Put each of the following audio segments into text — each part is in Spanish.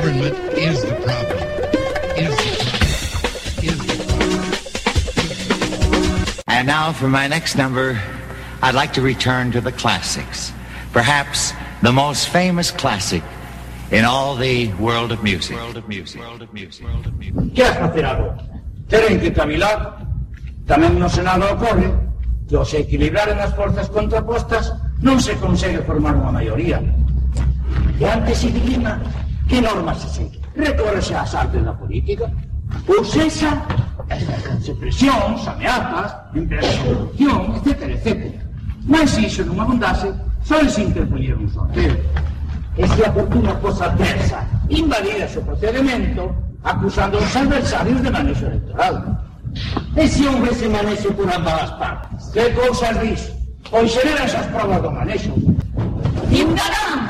Government is the problem. Is the problem. Is the problem. And now for my next number, I'd like to return to the classics. Perhaps the most famous classic in all the world of music. World of music. World of music. World of music. Que has facer agora? Teren que cavilar. Tamén no Senado ocorre que ao se equilibraren as forzas contrapostas non se consegue formar unha maioría. E antes se dilima que normas se segue. Recórrese ás artes da política. Ou sexa, ejercense presións, ameazas, empresas de corrupción, etc, etc. Mas iso non abundase, só se interpoñer un sorteo. E se a fortuna cosa adversa invalida o procedimento acusando aos adversarios de manexo electoral. E se houvese por ambas as partes? Que cousas dis? Pois xeran esas provas do manexo. Ciudadanos,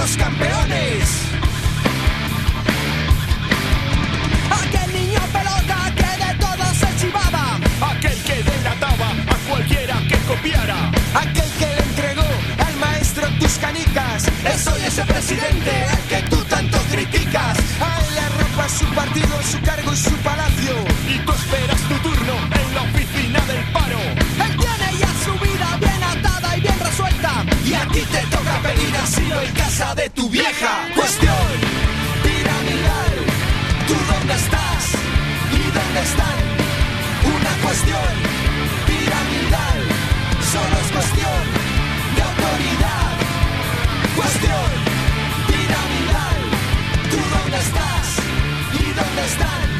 Los campeones? Aquel niño pelota que de todo se chivaba. Aquel que delataba a cualquiera que copiara. Aquel que le entregó al maestro tus canicas. Es hoy ese presidente al que tú tanto criticas. A él le arropa su partido, su cargo y su palacio. Y tú esperas tu Y a ti te toca pedir asilo en casa de tu vieja. Cuestión piramidal. ¿Tú dónde estás? ¿Y dónde están? Una cuestión piramidal. Solo es cuestión de autoridad. Cuestión piramidal. ¿Tú dónde estás? ¿Y dónde están?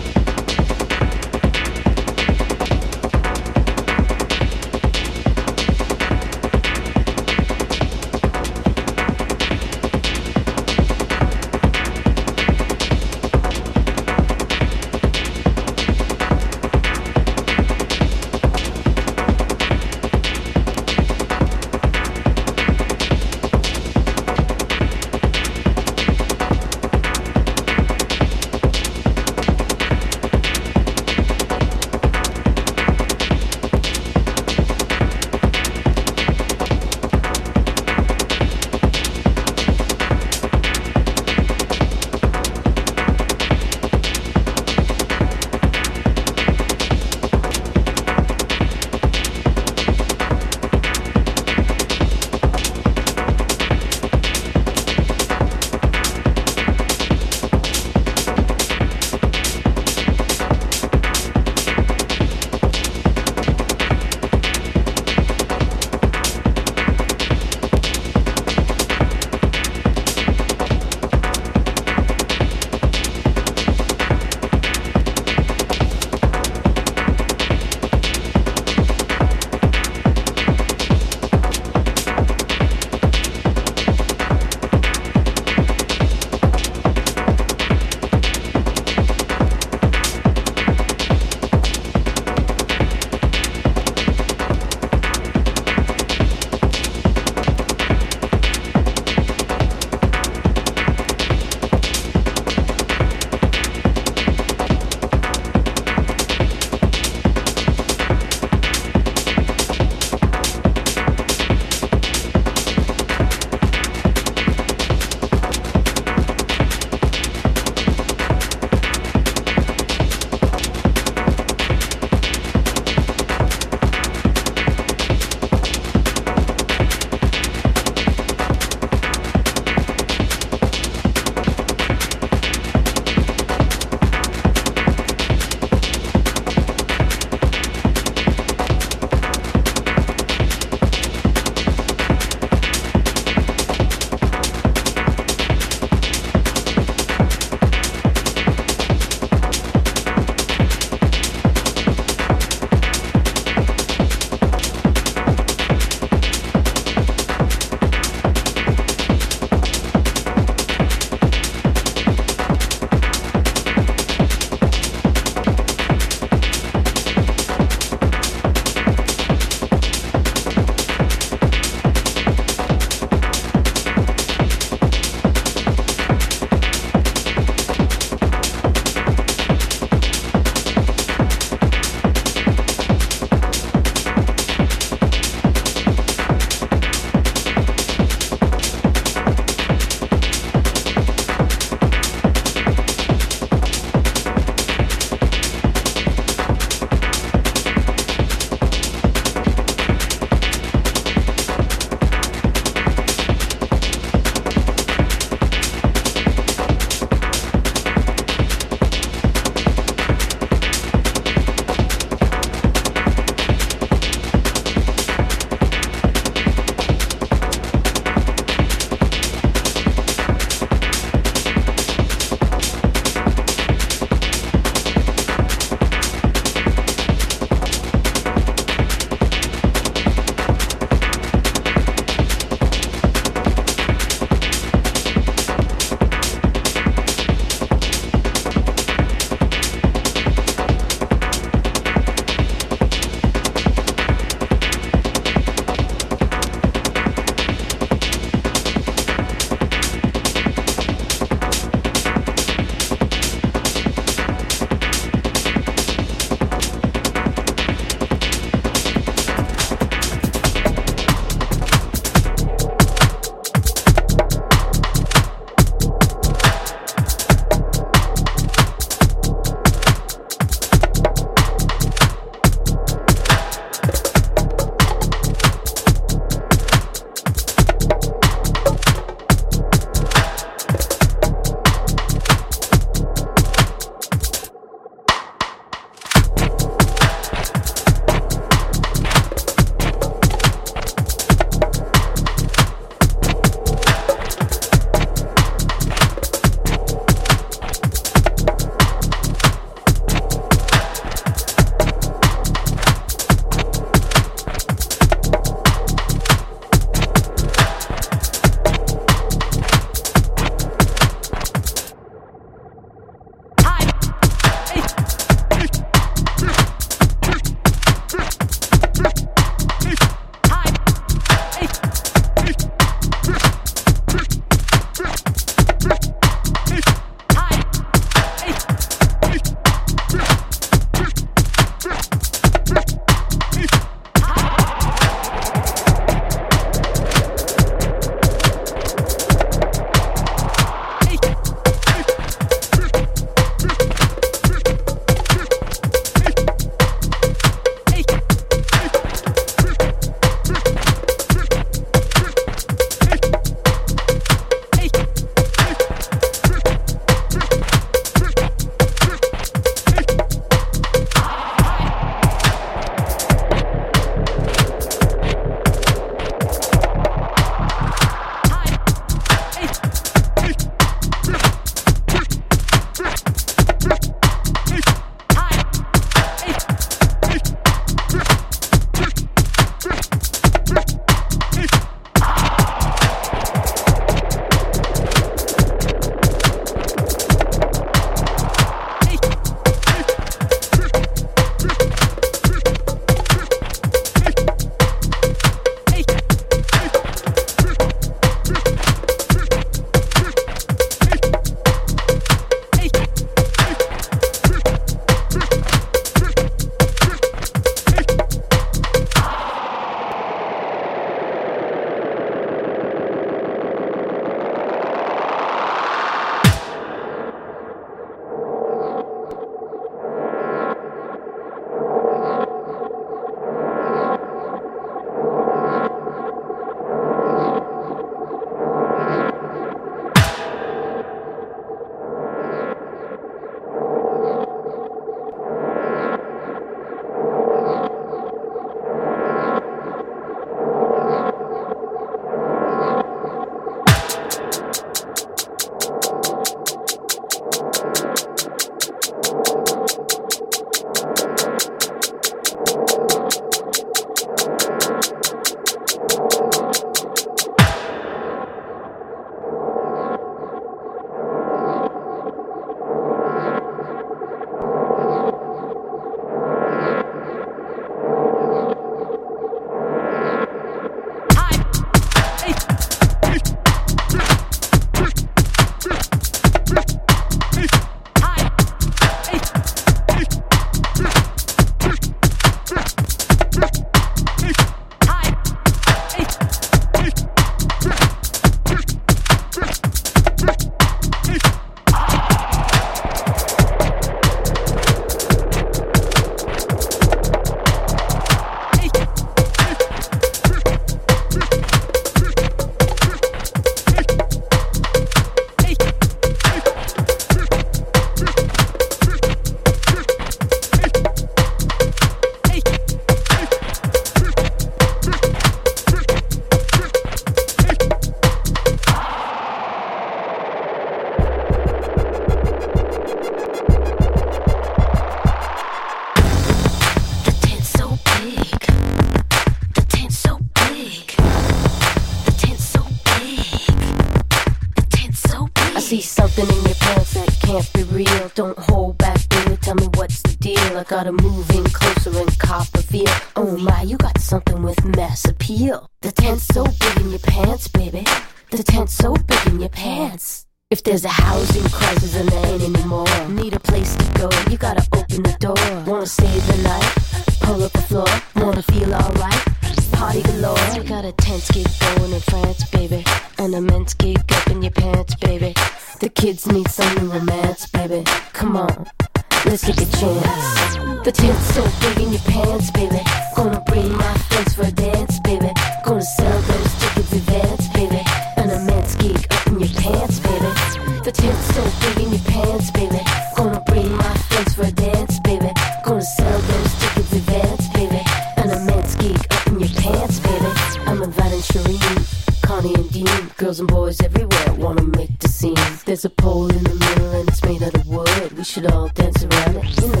Girls and boys everywhere wanna make the scene. There's a pole in the middle and it's made out of wood. We should all dance around it.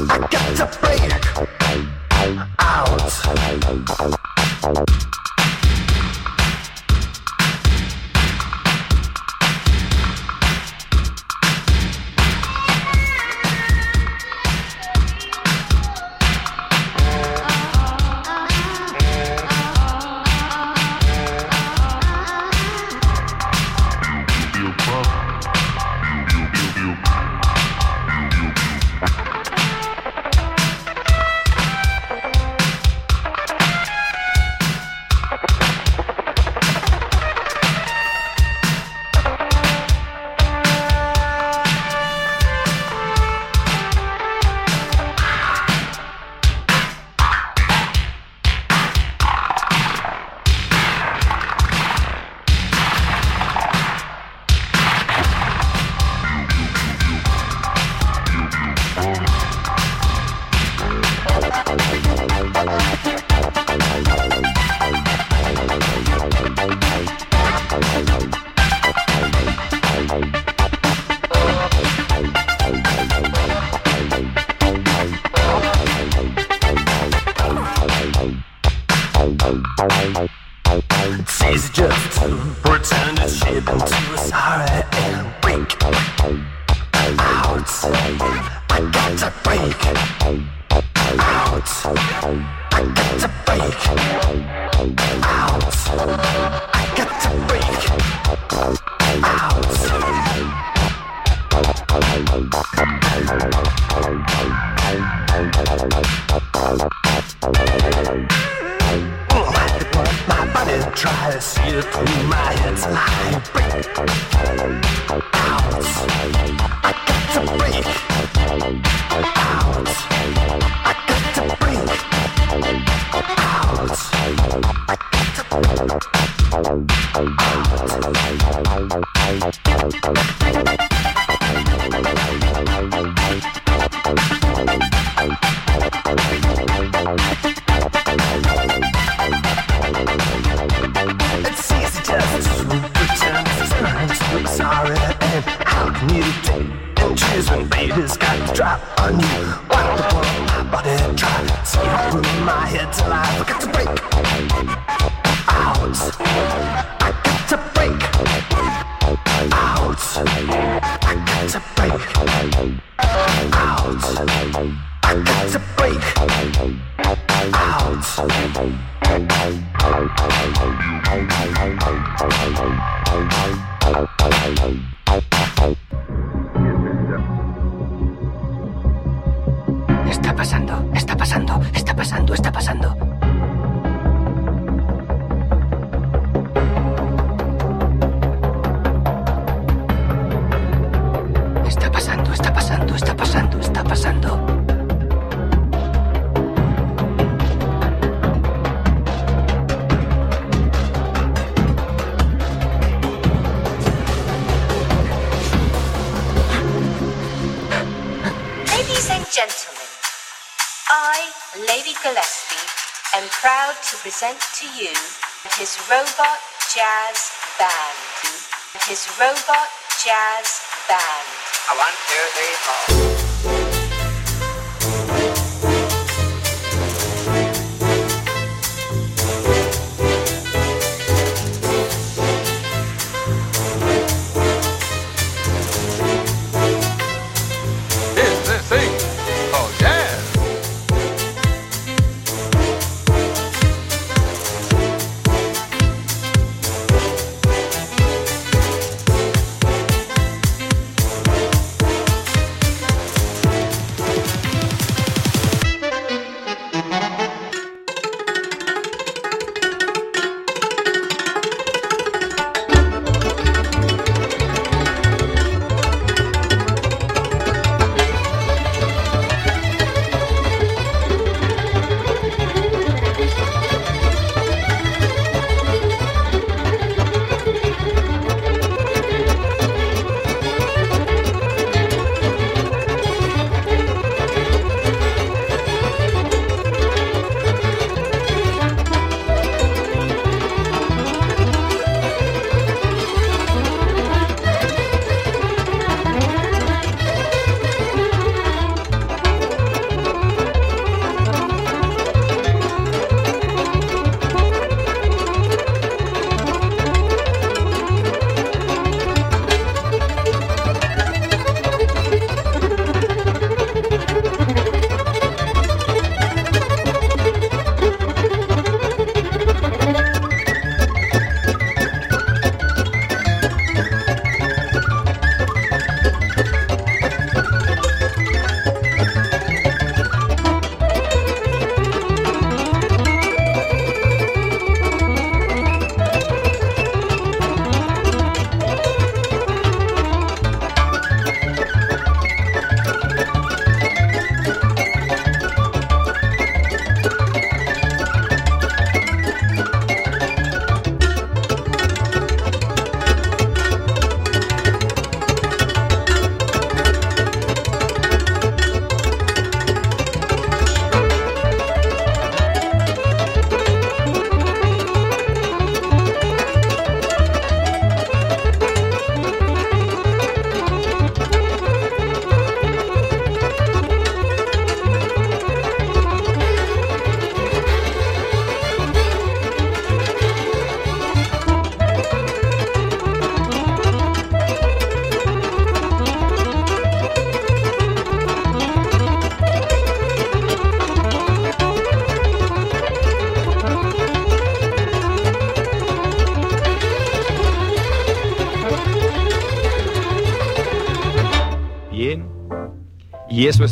I got to break out. Pasando, está pasando, está pasando. Am proud to present to you his robot jazz band. His robot jazz band. One, two, three, four.